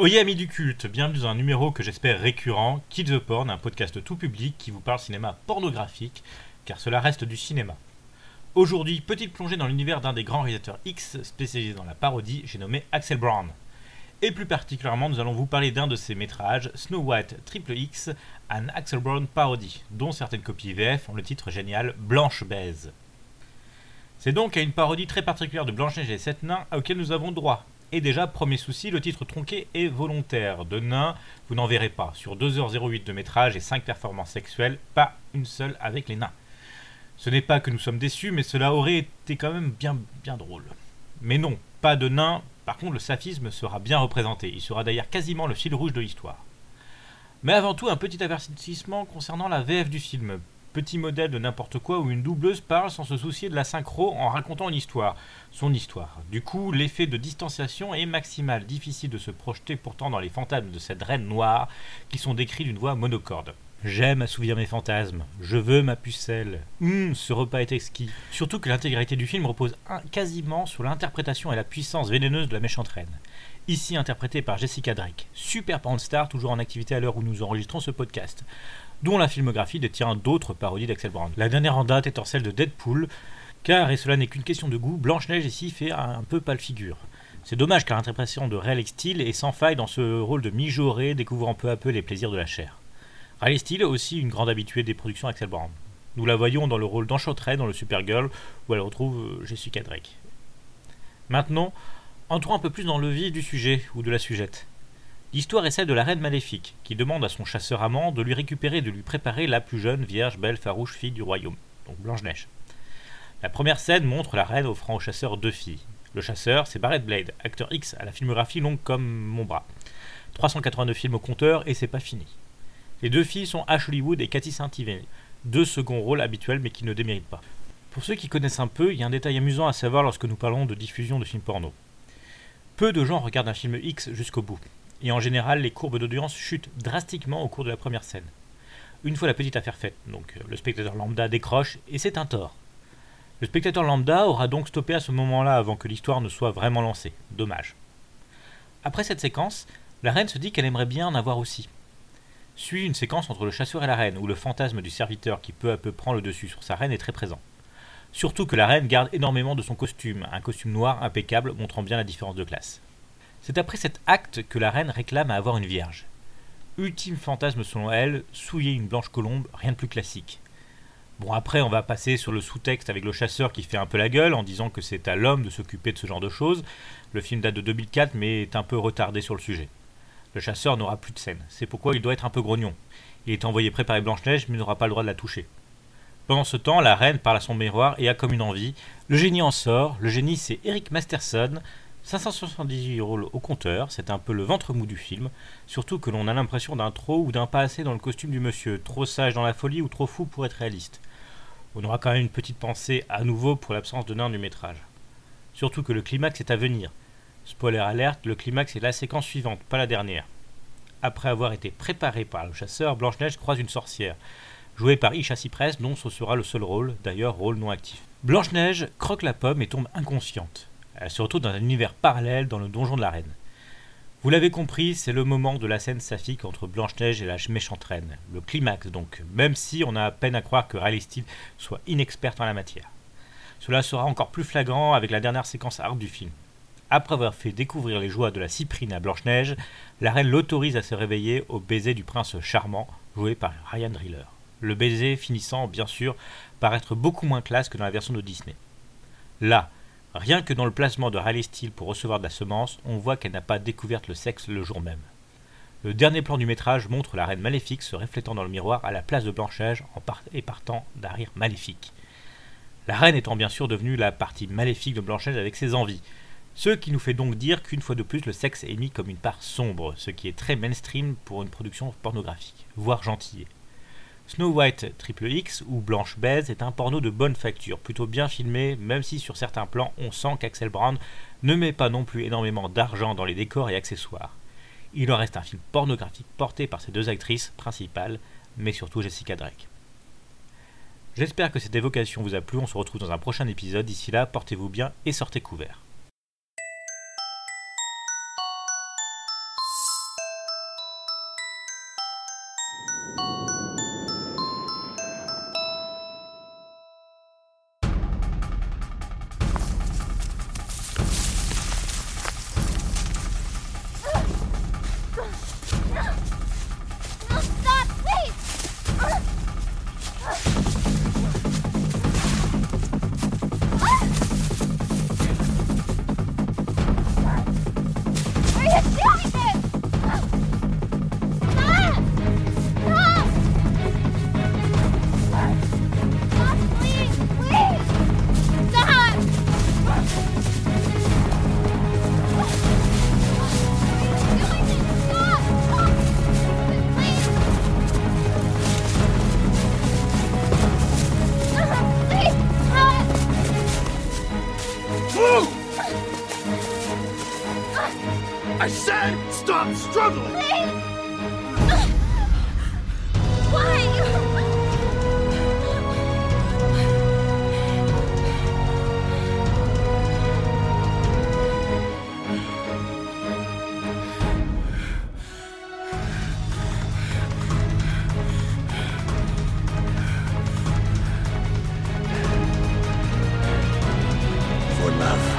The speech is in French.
Oyez amis du culte, bienvenue dans un numéro que j'espère récurrent, Kill the Porn, un podcast tout public qui vous parle cinéma pornographique, car cela reste du cinéma. Aujourd'hui, petite plongée dans l'univers d'un des grands réalisateurs X spécialisé dans la parodie, j'ai nommé Axel Brown. Et plus particulièrement, nous allons vous parler d'un de ses métrages, Snow White Triple X, un Axel Brown parodie, dont certaines copies VF ont le titre génial Blanche Baise. C'est donc à une parodie très particulière de Blanche-Neige et Sept Nains auquel nous avons droit. Et déjà, premier souci, le titre tronqué est volontaire. De nains, vous n'en verrez pas. Sur 2h08 de métrage et 5 performances sexuelles, pas une seule avec les nains. Ce n'est pas que nous sommes déçus, mais cela aurait été quand même bien, bien drôle. Mais non, pas de nains, par contre le saphisme sera bien représenté. Il sera d'ailleurs quasiment le fil rouge de l'histoire. Mais avant tout, un petit avertissement concernant la VF du film petit modèle de n'importe quoi où une doubleuse parle sans se soucier de la synchro en racontant une histoire, son histoire. Du coup, l'effet de distanciation est maximal, difficile de se projeter pourtant dans les fantasmes de cette reine noire qui sont décrits d'une voix monocorde. J'aime assouvir mes fantasmes, je veux ma pucelle. Hum, ce repas est exquis. Surtout que l'intégralité du film repose quasiment sur l'interprétation et la puissance vénéneuse de la méchante reine. Ici interprétée par Jessica Drake, super star toujours en activité à l'heure où nous enregistrons ce podcast dont la filmographie détient d'autres parodies d'Axel Brown. La dernière en date étant celle de Deadpool, car, et cela n'est qu'une question de goût, Blanche-Neige ici fait un peu pâle figure. C'est dommage car l'interprétation de Riley Steele est sans faille dans ce rôle de mijauré découvrant peu à peu les plaisirs de la chair. Riley Steele est aussi une grande habituée des productions Axel Brown. Nous la voyons dans le rôle d'Enchantress dans le Supergirl où elle retrouve euh, Jessica Drake. Maintenant, entrons un peu plus dans le vif du sujet ou de la sujette. L'histoire est celle de la reine maléfique, qui demande à son chasseur amant de lui récupérer et de lui préparer la plus jeune, vierge, belle, farouche fille du royaume, donc Blanche-Neige. La première scène montre la reine offrant au chasseur deux filles. Le chasseur, c'est Barrett Blade, acteur X à la filmographie longue comme mon bras. 382 films au compteur et c'est pas fini. Les deux filles sont Ash Hollywood et Cathy Saint-Yves, deux seconds rôles habituels mais qui ne déméritent pas. Pour ceux qui connaissent un peu, il y a un détail amusant à savoir lorsque nous parlons de diffusion de films porno. Peu de gens regardent un film X jusqu'au bout et en général les courbes d'audience chutent drastiquement au cours de la première scène. Une fois la petite affaire faite, donc euh, le spectateur lambda décroche et c'est un tort. Le spectateur lambda aura donc stoppé à ce moment-là avant que l'histoire ne soit vraiment lancée. Dommage. Après cette séquence, la reine se dit qu'elle aimerait bien en avoir aussi. Suit une séquence entre le chasseur et la reine, où le fantasme du serviteur qui peu à peu prend le dessus sur sa reine est très présent. Surtout que la reine garde énormément de son costume, un costume noir impeccable montrant bien la différence de classe. C'est après cet acte que la reine réclame à avoir une vierge. Ultime fantasme selon elle, souiller une blanche colombe, rien de plus classique. Bon après on va passer sur le sous-texte avec le chasseur qui fait un peu la gueule en disant que c'est à l'homme de s'occuper de ce genre de choses. Le film date de 2004 mais est un peu retardé sur le sujet. Le chasseur n'aura plus de scène, c'est pourquoi il doit être un peu grognon. Il est envoyé préparer Blanche-Neige mais n'aura pas le droit de la toucher. Pendant ce temps, la reine parle à son miroir et a comme une envie. Le génie en sort, le génie c'est Eric Masterson, 578 rôles au compteur, c'est un peu le ventre mou du film, surtout que l'on a l'impression d'un trop ou d'un pas assez dans le costume du monsieur, trop sage dans la folie ou trop fou pour être réaliste. On aura quand même une petite pensée à nouveau pour l'absence de nain du métrage. Surtout que le climax est à venir. Spoiler alerte, le climax est la séquence suivante, pas la dernière. Après avoir été préparé par le chasseur, Blanche-Neige croise une sorcière, jouée par Isha Cypress, dont ce sera le seul rôle, d'ailleurs rôle non actif. Blanche-Neige croque la pomme et tombe inconsciente. Elle se retrouve dans un univers parallèle dans le donjon de la reine. Vous l'avez compris, c'est le moment de la scène saphique entre Blanche-Neige et la méchante reine. Le climax donc, même si on a à peine à croire que Riley Steele soit inexperte en la matière. Cela sera encore plus flagrant avec la dernière séquence hard du film. Après avoir fait découvrir les joies de la cyprine à Blanche-Neige, la reine l'autorise à se réveiller au baiser du prince charmant, joué par Ryan Driller. Le baiser finissant, bien sûr, par être beaucoup moins classe que dans la version de Disney. Là, Rien que dans le placement de Riley Steele pour recevoir de la semence, on voit qu'elle n'a pas découvert le sexe le jour même. Le dernier plan du métrage montre la reine maléfique se reflétant dans le miroir à la place de Blanchage et partant d'un rire maléfique. La reine étant bien sûr devenue la partie maléfique de Blanchage avec ses envies. Ce qui nous fait donc dire qu'une fois de plus le sexe est mis comme une part sombre, ce qui est très mainstream pour une production pornographique, voire gentillée. Snow White Triple X ou Blanche Baise est un porno de bonne facture, plutôt bien filmé, même si sur certains plans on sent qu'Axel Brown ne met pas non plus énormément d'argent dans les décors et accessoires. Il en reste un film pornographique porté par ces deux actrices principales, mais surtout Jessica Drake. J'espère que cette évocation vous a plu, on se retrouve dans un prochain épisode, d'ici là portez-vous bien et sortez couverts. I said stop struggling! Please! Why? For love.